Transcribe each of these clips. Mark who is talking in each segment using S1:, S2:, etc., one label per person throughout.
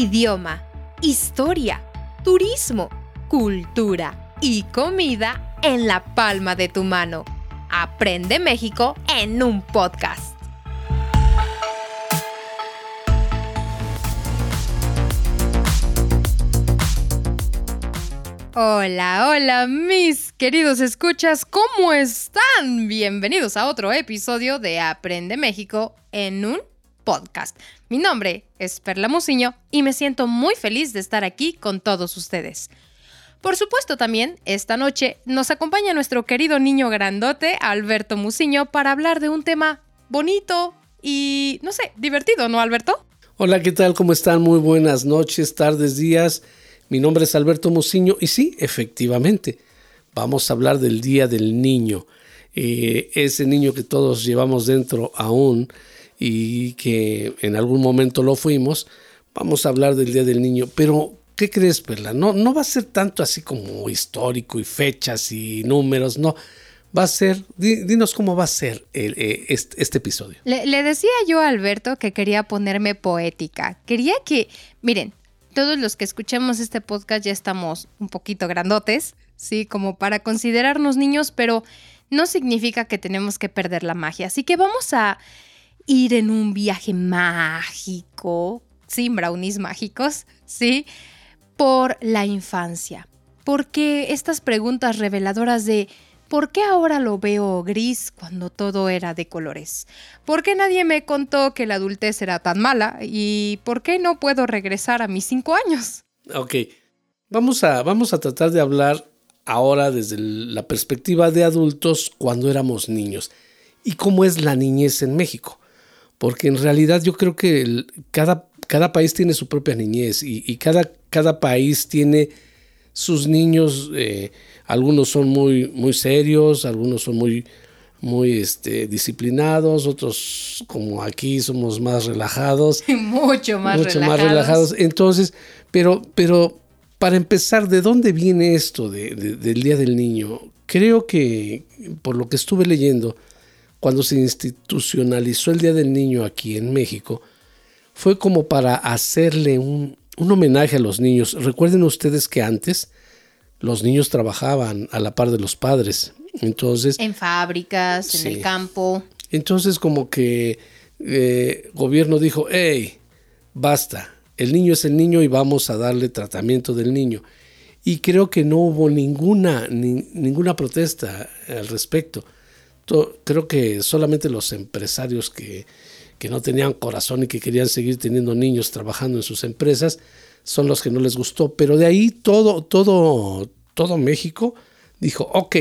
S1: idioma, historia, turismo, cultura y comida en la palma de tu mano. Aprende México en un podcast. Hola, hola mis queridos escuchas, ¿cómo están? Bienvenidos a otro episodio de Aprende México en un podcast. Mi nombre es Perla Musiño y me siento muy feliz de estar aquí con todos ustedes. Por supuesto también, esta noche nos acompaña nuestro querido niño grandote, Alberto Musiño, para hablar de un tema bonito y, no sé, divertido, ¿no, Alberto?
S2: Hola, ¿qué tal? ¿Cómo están? Muy buenas noches, tardes, días. Mi nombre es Alberto Musiño y sí, efectivamente, vamos a hablar del Día del Niño. Eh, ese niño que todos llevamos dentro aún y que en algún momento lo fuimos, vamos a hablar del Día del Niño. Pero, ¿qué crees, Perla? No, no va a ser tanto así como histórico y fechas y números, no. Va a ser, dinos cómo va a ser eh, este, este, episodio.
S1: Le, le decía yo a Alberto que quería ponerme poética. Quería que, miren, todos los que escuchemos este podcast ya estamos un poquito grandotes, ¿sí? Como para considerarnos niños, pero no significa que tenemos que perder la magia. Así que vamos a ir en un viaje mágico, sin brownies mágicos, ¿sí? Por la infancia. Porque estas preguntas reveladoras de ¿Por qué ahora lo veo gris cuando todo era de colores? ¿Por qué nadie me contó que la adultez era tan mala? ¿Y por qué no puedo regresar a mis cinco años?
S2: Ok, vamos a, vamos a tratar de hablar ahora desde la perspectiva de adultos cuando éramos niños y cómo es la niñez en México. Porque en realidad yo creo que cada, cada país tiene su propia niñez y, cada, cada país tiene sus niños... Eh, algunos son muy, muy serios, algunos son muy, muy este, disciplinados, otros como aquí somos más relajados.
S1: mucho más
S2: mucho relajados. más relajados. Entonces, pero, pero para empezar, ¿de dónde viene esto del Día del Niño? Creo que, por lo que estuve leyendo, cuando se institucionalizó el Día del Niño aquí en México, fue como para hacerle un, un homenaje a los niños. Recuerden ustedes que antes los niños trabajaban a la par de los padres. Entonces.
S1: En fábricas, en el campo.
S2: Entonces, como que el eh, gobierno dijo: hey, basta, el niño es el niño y vamos a darle tratamiento del niño. Y creo que no hubo ninguna, ninguna protesta al respecto. Creo que solamente los empresarios que, que no tenían corazón y que querían seguir teniendo niños trabajando en sus empresas son los que no les gustó. Pero de ahí todo, todo, todo México dijo, ok,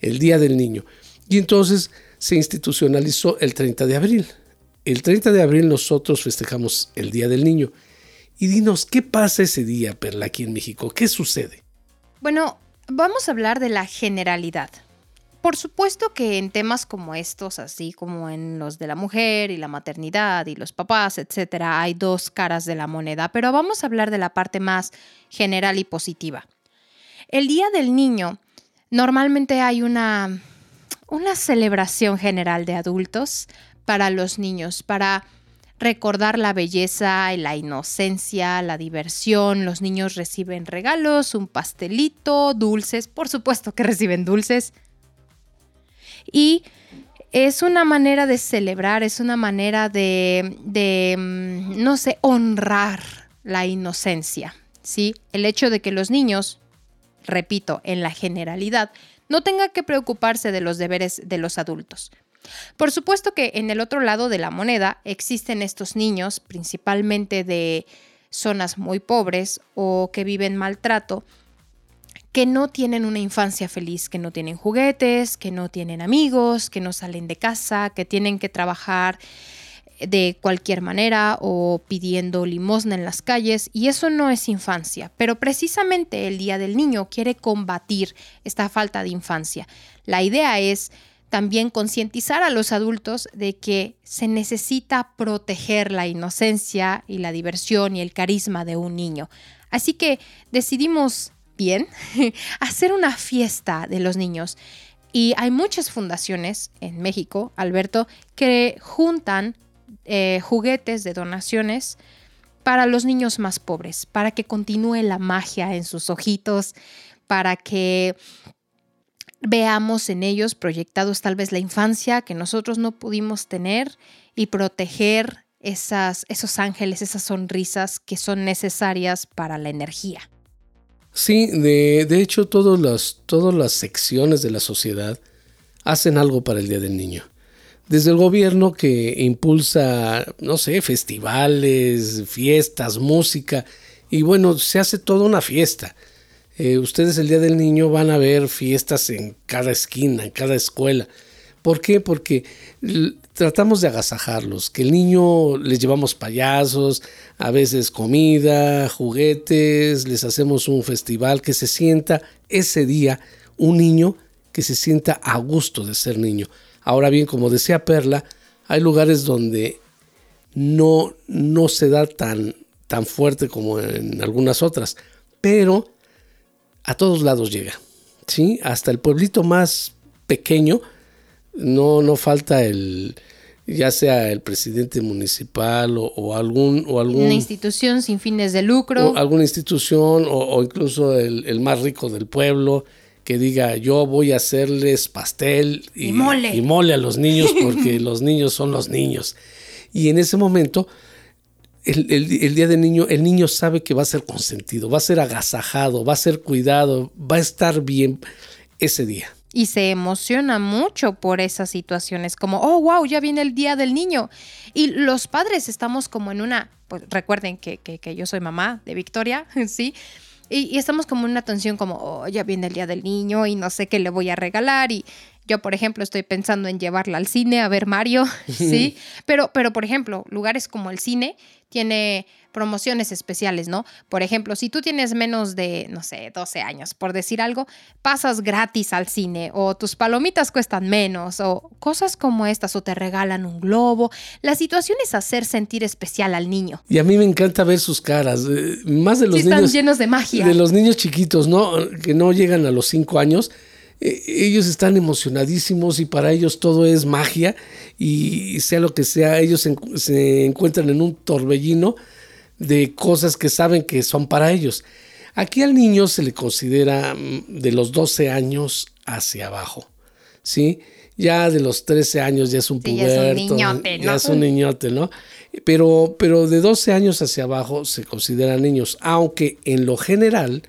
S2: el Día del Niño. Y entonces se institucionalizó el 30 de abril. El 30 de abril nosotros festejamos el Día del Niño. Y dinos, ¿qué pasa ese día, Perla, aquí en México? ¿Qué sucede?
S1: Bueno, vamos a hablar de la generalidad. Por supuesto que en temas como estos, así como en los de la mujer y la maternidad y los papás, etcétera, hay dos caras de la moneda, pero vamos a hablar de la parte más general y positiva. El Día del Niño, normalmente hay una, una celebración general de adultos para los niños, para recordar la belleza, la inocencia, la diversión. Los niños reciben regalos, un pastelito, dulces, por supuesto que reciben dulces, y es una manera de celebrar, es una manera de, mm, no sé, honrar la inocencia, ¿sí? El hecho de que los niños, repito, en la generalidad, no tengan que preocuparse de los deberes de los adultos. Por supuesto que en el otro lado de la moneda existen estos niños, principalmente de zonas muy pobres o que viven maltrato, que no tienen una infancia feliz, que no tienen juguetes, que no tienen amigos, que no salen de casa, que tienen que trabajar de cualquier manera o pidiendo limosna en las calles y eso no es infancia, pero precisamente el Día del Niño quiere combatir esta falta de infancia. La idea es también concientizar a los adultos de que se necesita proteger la inocencia y la diversión y el carisma de un niño. Así que decidimos hacer una fiesta de los niños. Y hay muchas fundaciones en México, Alberto, que juntan eh, juguetes de donaciones para los niños más pobres, para que continúe la magia en sus ojitos, para que veamos en ellos proyectados tal vez la infancia que nosotros no pudimos tener y proteger esas, esos ángeles, esas sonrisas que son necesarias para la energía.
S2: Sí, de, hecho todas las, todas las secciones de la sociedad hacen algo para el Día del Niño. Desde el gobierno que impulsa, no sé, festivales, fiestas, música, y bueno, se hace toda una fiesta. Eh, ustedes el Día del Niño van a ver fiestas en cada esquina, en cada escuela. ¿Por qué? Porque tratamos de agasajarlos, que el niño les llevamos payasos, a veces comida, juguetes, les hacemos un festival, que se sienta ese día un niño que se sienta a gusto de ser niño. Ahora bien, como decía Perla, hay lugares donde no, no se da tan, tan fuerte como en algunas otras, pero a todos lados llega. ¿sí? Hasta el pueblito más pequeño, no, no falta el, ya sea el presidente municipal o, algún o algún
S1: una institución sin fines de lucro
S2: alguna institución o, incluso el, más rico del pueblo que diga yo voy a hacerles pastel y,
S1: mole.
S2: y mole a los niños porque los niños son los niños y en ese momento el, el, día del niño, el niño sabe que va a ser consentido, va a ser agasajado, va a ser cuidado, va a estar bien ese día.
S1: Y se emociona mucho por esas situaciones, como, oh, wow, ya viene el día del niño. Y los padres estamos como en una, pues recuerden que, que, yo soy mamá de Victoria, ¿sí? Y, y, estamos como en una tensión como, oh, ya viene el día del niño y no sé qué le voy a regalar. Y, yo, por ejemplo, estoy pensando en llevarla al cine a ver Mario, ¿sí? Pero, pero, por ejemplo, lugares como el cine tiene promociones especiales, ¿no? Por ejemplo, si tú tienes menos de, no sé, 12 años, por decir algo, pasas gratis al cine o tus palomitas cuestan menos o cosas como estas o te regalan un globo. La situación es hacer sentir especial al niño.
S2: Y a mí me encanta ver sus caras, eh, más de los
S1: sí,
S2: niños.
S1: Están llenos de magia.
S2: De los niños chiquitos, ¿no? Que no llegan a los 5 años eh, ellos están emocionadísimos y para ellos todo es magia y sea lo que sea, ellos se, encuentran en un torbellino de cosas que saben que son para ellos. Aquí al niño se le considera mm, de los 12 años hacia abajo, ¿sí? Ya de los 13 años ya es un puberto, ya es un niñote, ¿no? Ya es un niñote, ¿no? Pero, pero de 12 años hacia abajo se consideran niños, aunque en lo general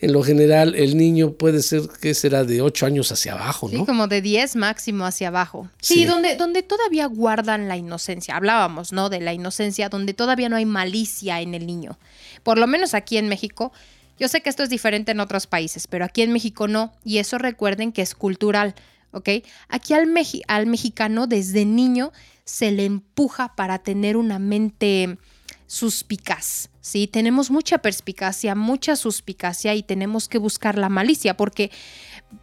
S2: en lo general el niño puede ser que será de 8 años hacia abajo, ¿no?
S1: Sí, como de 10 máximo hacia abajo. Sí, Donde, donde todavía guardan la inocencia. Hablábamos, ¿no? De la inocencia, donde todavía no hay malicia en el niño. Por lo menos aquí en México. Yo sé que esto es diferente en otros países, pero aquí en México no. Y eso recuerden que es cultural, ¿ok? Aquí al, al mexicano desde niño se le empuja para tener una mente suspicaz, ¿sí? Tenemos mucha perspicacia, mucha suspicacia y tenemos que buscar la malicia porque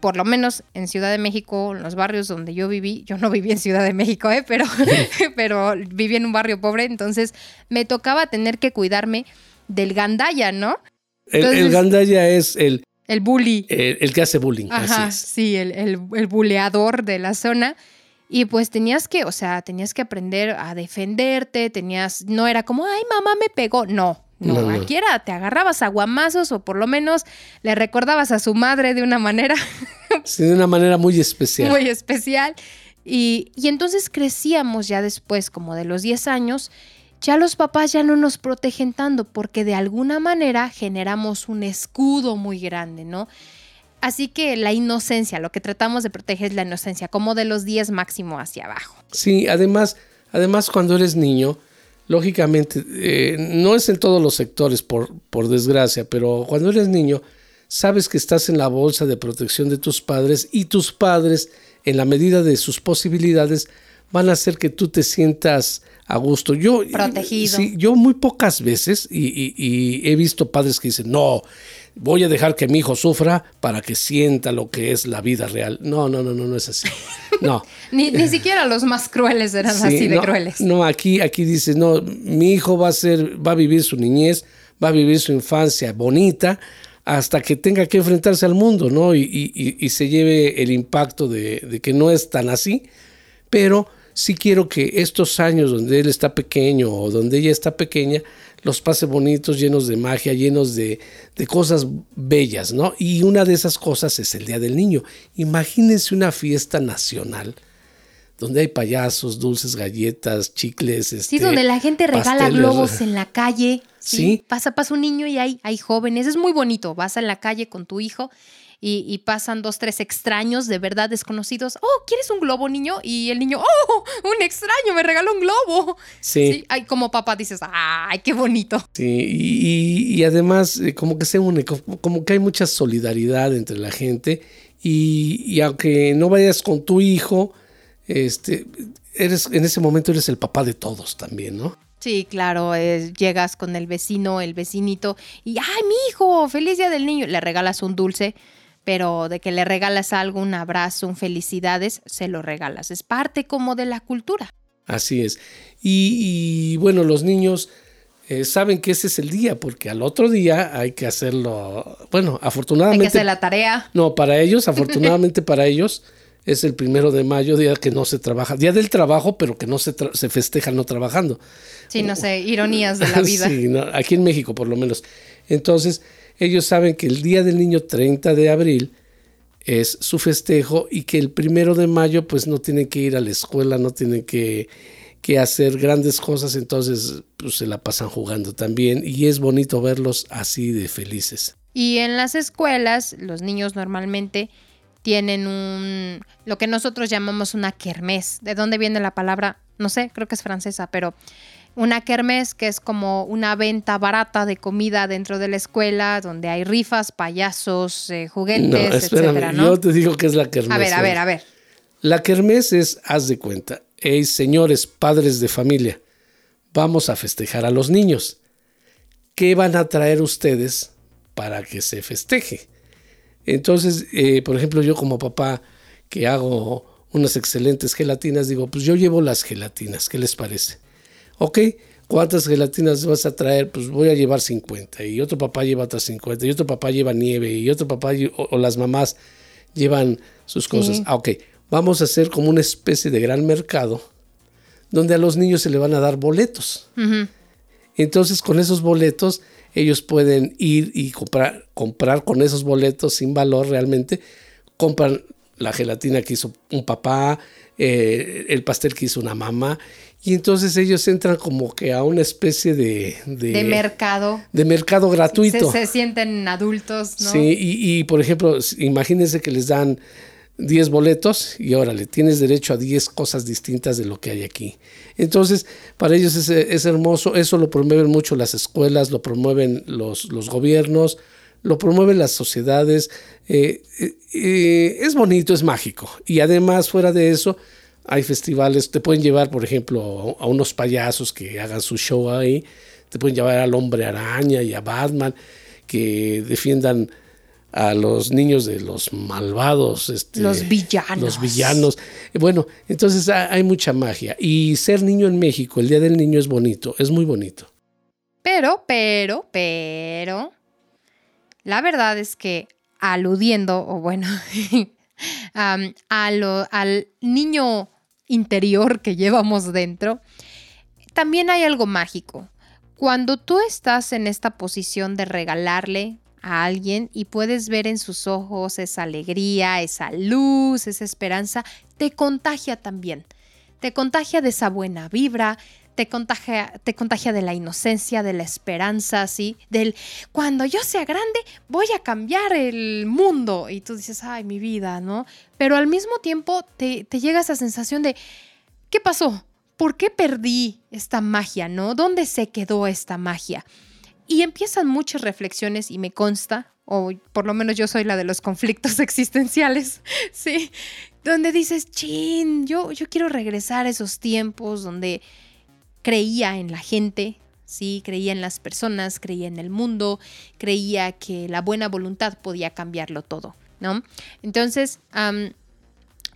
S1: por lo menos en Ciudad de México, en los barrios donde yo viví, yo no viví en Ciudad de México, ¿eh? pero, pero viví en un barrio pobre, entonces me tocaba tener que cuidarme del gandaya, ¿no?
S2: el, gandaya es el...
S1: El bully.
S2: El, que hace bullying.
S1: Ajá, sí, el, el, el buleador de la zona. Y pues tenías que, o sea, tenías que aprender a defenderte, tenías, no era como, ay, mamá me pegó, no, no, aquí era, te agarrabas a guamazos o por lo menos le recordabas a su madre de una manera.
S2: sí, de una manera muy especial.
S1: Muy especial. Y, y entonces crecíamos ya después, como de los 10 años, ya los papás ya no nos protegen tanto porque de alguna manera generamos un escudo muy grande, ¿no? Así que la inocencia, lo que tratamos de proteger es la inocencia, como de los 10 máximo hacia abajo.
S2: Sí, además, además cuando eres niño, lógicamente, eh, no es en todos los sectores, por, por desgracia, pero cuando eres niño, sabes que estás en la bolsa de protección de tus padres y tus padres, en la medida de sus posibilidades, van a hacer que tú te sientas a gusto. Yo,
S1: Protegido.
S2: Sí, yo muy pocas veces, y, he visto padres que dicen, no, voy a dejar que mi hijo sufra para que sienta lo que es la vida real. No, no, no, no, no es así. No.
S1: ni, ni, siquiera los más crueles eran así de crueles.
S2: No, aquí, aquí dices, no, mi hijo va a ser, va a vivir su niñez, va a vivir su infancia bonita hasta que tenga que enfrentarse al mundo, ¿no? Y, y, y se lleve el impacto de, de, que no es tan así, pero sí quiero que estos años donde él está pequeño o donde ella está pequeña, los pase bonitos, llenos de magia, llenos de, de, cosas bellas, ¿no? Y una de esas cosas es el Día del Niño. Imagínense una fiesta nacional donde hay payasos, dulces, galletas, chicles.
S1: sí, este, donde la gente regala globos en la calle. ¿sí? Pasa, pasa un niño y hay, hay jóvenes. Es muy bonito. Vas en la calle con tu hijo y, pasan dos, tres extraños de verdad desconocidos. Oh, ¿quieres un globo, niño? Y el niño, oh, un extraño, me regaló un globo. Sí. Ay, como papá dices, ay, qué bonito.
S2: Sí, y, además, eh, como que se une, como que hay mucha solidaridad entre la gente. Y, aunque no vayas con tu hijo, este, eres, en ese momento eres el papá de todos también, ¿no?
S1: Sí, claro, llegas con el vecino, el vecinito, y ¡ay, mi hijo! ¡Feliz día del niño! Le regalas un dulce pero de que le regalas algo, un abrazo, un felicidades, se lo regalas. Es parte como de la cultura.
S2: Así es. Y, bueno, los niños eh, saben que ese es el día, porque al otro día hay que hacerlo. Bueno, afortunadamente.
S1: Hay que hacer la tarea.
S2: No, para ellos, afortunadamente para ellos, es el primero de mayo, día que no se trabaja, día del trabajo, pero que no se, se festeja no trabajando.
S1: Sí, no sé, ironías de la vida.
S2: sí, aquí en México por lo menos. Entonces, ellos saben que el Día del Niño 30 de abril es su festejo y que el primero de mayo pues no tienen que ir a la escuela, no tienen que, hacer grandes cosas, entonces pues se la pasan jugando también y es bonito verlos así de felices.
S1: Y en las escuelas los niños normalmente tienen un lo que nosotros llamamos una kermés. ¿De dónde viene la palabra? No sé, creo que es francesa, pero una kermés que es como una venta barata de comida dentro de la escuela, donde hay rifas, payasos, eh, juguetes, etcétera, ¿no?
S2: Yo te digo que es la kermés.
S1: A ver, a ver, a ver.
S2: La kermés es, haz de cuenta, hey, señores padres de familia, vamos a festejar a los niños. ¿Qué van a traer ustedes para que se festeje? Entonces, eh, por ejemplo, yo como papá que hago unas excelentes gelatinas, digo, pues yo llevo las gelatinas, ¿qué les parece? Ok, ¿cuántas gelatinas vas a traer? Pues voy a llevar 50 y otro papá lleva otras 50 y otro papá lleva nieve y otro papá o, las mamás llevan sus cosas. Ah, ok, vamos a hacer como una especie de gran mercado donde a los niños se le van a dar boletos. Entonces con esos boletos ellos pueden ir y comprar, comprar con esos boletos sin valor realmente, compran la gelatina que hizo un papá, eh, el pastel que hizo una mamá y entonces ellos entran como que a una especie de...
S1: De, mercado.
S2: De mercado gratuito.
S1: Se, sienten adultos, ¿no?
S2: Sí, y, por ejemplo, imagínense que les dan 10 boletos y órale, tienes derecho a 10 cosas distintas de lo que hay aquí. Entonces, para ellos es, es hermoso, eso lo promueven mucho las escuelas, lo promueven los, los gobiernos, lo promueven las sociedades. Eh, eh, eh, es bonito, es mágico. Y además, fuera de eso, hay festivales, te pueden llevar, por ejemplo, a unos payasos que hagan su show ahí, te pueden llevar al hombre araña y a Batman, que defiendan a los niños de los malvados. Este,
S1: los villanos.
S2: Los villanos. Bueno, entonces hay mucha magia. Y ser niño en México, el Día del Niño es bonito, es muy bonito.
S1: Pero, pero, pero, la verdad es que aludiendo, o bueno, al niño interior que llevamos dentro, también hay algo mágico. Cuando tú estás en esta posición de regalarle a alguien y puedes ver en sus ojos esa alegría, esa luz, esa esperanza, te contagia también. Te contagia de esa buena vibra, te contagia, te contagia de la inocencia, de la esperanza, así, del cuando yo sea grande voy a cambiar el mundo. Y tú dices, ay, mi vida, ¿no? Pero al mismo tiempo te, te llega esa sensación de, ¿qué pasó? ¿Por qué perdí esta magia, no? ¿Dónde se quedó esta magia? Y empiezan muchas reflexiones y me consta, o por lo menos yo soy la de los conflictos existenciales, ¿sí? Donde dices, chin, yo, yo quiero regresar a esos tiempos donde creía en la gente, ¿sí? creía en las personas, creía en el mundo, creía que la buena voluntad podía cambiarlo todo, ¿no? Entonces,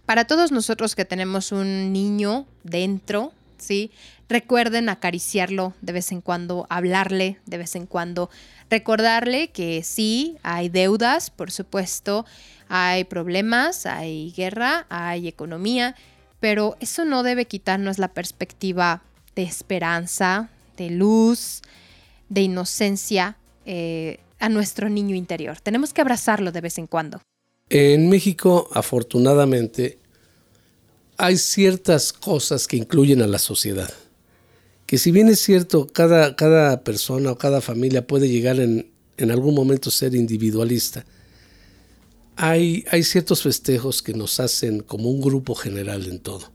S1: para todos nosotros que tenemos un niño dentro, ¿sí? Recuerden acariciarlo de vez en cuando, hablarle de vez en cuando, recordarle que sí, hay deudas, por supuesto, hay problemas, hay guerra, hay economía, pero eso no debe quitarnos la perspectiva de esperanza, de luz, de inocencia eh, a nuestro niño interior. Tenemos que abrazarlo de vez en cuando.
S2: En México, afortunadamente, hay ciertas cosas que incluyen a la sociedad. Que si bien es cierto, cada, cada persona o cada familia puede llegar en, en algún momento a ser individualista, hay, hay ciertos festejos que nos hacen como un grupo general en todo.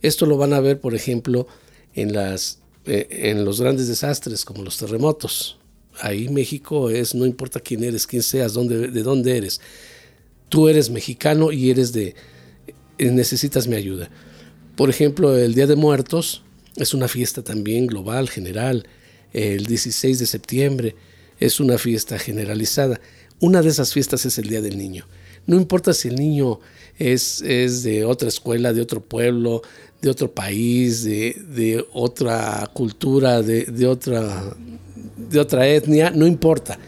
S2: Esto lo van a ver, por ejemplo, en, las, eh, en los grandes desastres como los terremotos. Ahí México es, no importa quién eres, quién seas, de dónde eres. Tú eres mexicano y eres de, eh, necesitas mi ayuda. Por ejemplo, el Día de Muertos es una fiesta también global, general. El 16 de septiembre es una fiesta generalizada. Una de esas fiestas es el Día del Niño. No importa si el niño es, es de otra escuela, de otro pueblo, de otro país, de, otra cultura, de, de, otra, de otra etnia, no importa.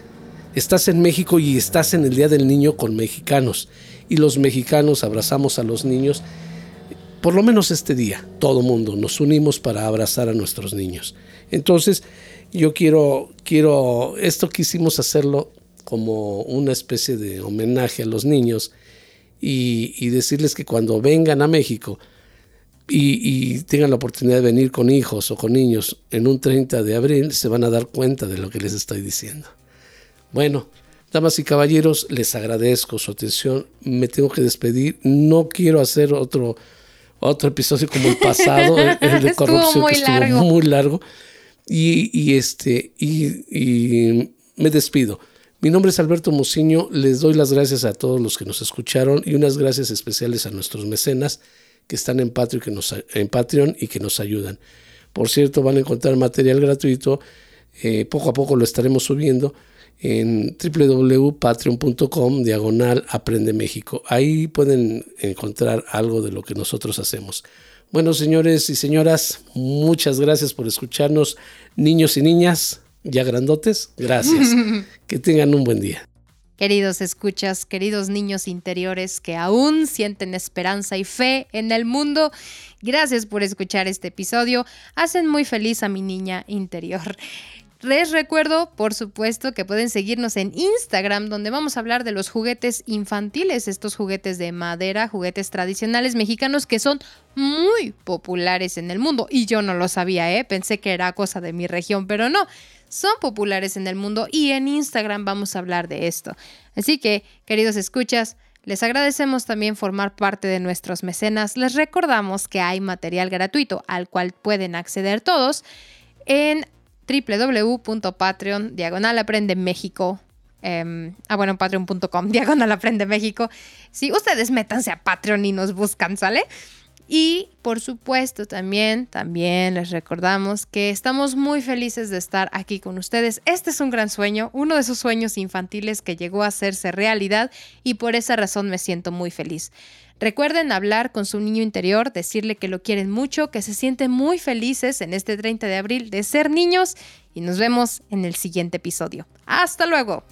S2: Estás en México y estás en el Día del Niño con mexicanos. Y los mexicanos abrazamos a los niños. Por lo menos este día, todo mundo nos unimos para abrazar a nuestros niños. Entonces, yo quiero, quiero, esto quisimos hacerlo como una especie de homenaje a los niños y, decirles que cuando vengan a México y, tengan la oportunidad de venir con hijos o con niños en un 30 de abril, se van a dar cuenta de lo que les estoy diciendo. Bueno, damas y caballeros, les agradezco su atención. Me tengo que despedir. No quiero hacer otro, otro episodio como el pasado, el de corrupción, muy que estuvo largo. muy largo. Y, este, y me despido. Mi nombre es Alberto Mociño, les doy las gracias a todos los que nos escucharon y unas gracias especiales a nuestros mecenas que están en Patreon, que nos, en Patreon y que nos ayudan. Por cierto, van a encontrar material gratuito, eh, poco a poco lo estaremos subiendo en www.patreon.com diagonal Aprende México. Ahí pueden encontrar algo de lo que nosotros hacemos. Bueno, señores y señoras, muchas gracias por escucharnos, niños y niñas ya grandotes, gracias. que tengan un buen día.
S1: Queridos escuchas, queridos niños interiores que aún sienten esperanza y fe en el mundo, gracias por escuchar este episodio. Hacen muy feliz a mi niña interior. Les recuerdo, por supuesto, que pueden seguirnos en Instagram, donde vamos a hablar de los juguetes infantiles, estos juguetes de madera, juguetes tradicionales mexicanos que son muy populares en el mundo. Y yo no lo sabía, ¿eh? Pensé que era cosa de mi región, pero no son populares en el mundo y en Instagram vamos a hablar de esto. Así que, queridos escuchas, les agradecemos también formar parte de nuestros mecenas. Les recordamos que hay material gratuito al cual pueden acceder todos en www.patreon diagonal aprende México. Em, ah, bueno, patreon.com diagonal aprende México. Si ustedes métanse a Patreon y nos buscan, ¿sale? Y por supuesto también, también les recordamos que estamos muy felices de estar aquí con ustedes. Este es un gran sueño, uno de esos sueños infantiles que llegó a hacerse realidad y por esa razón me siento muy feliz. Recuerden hablar con su niño interior, decirle que lo quieren mucho, que se sienten muy felices en este 30 de abril de ser niños y nos vemos en el siguiente episodio. Hasta luego.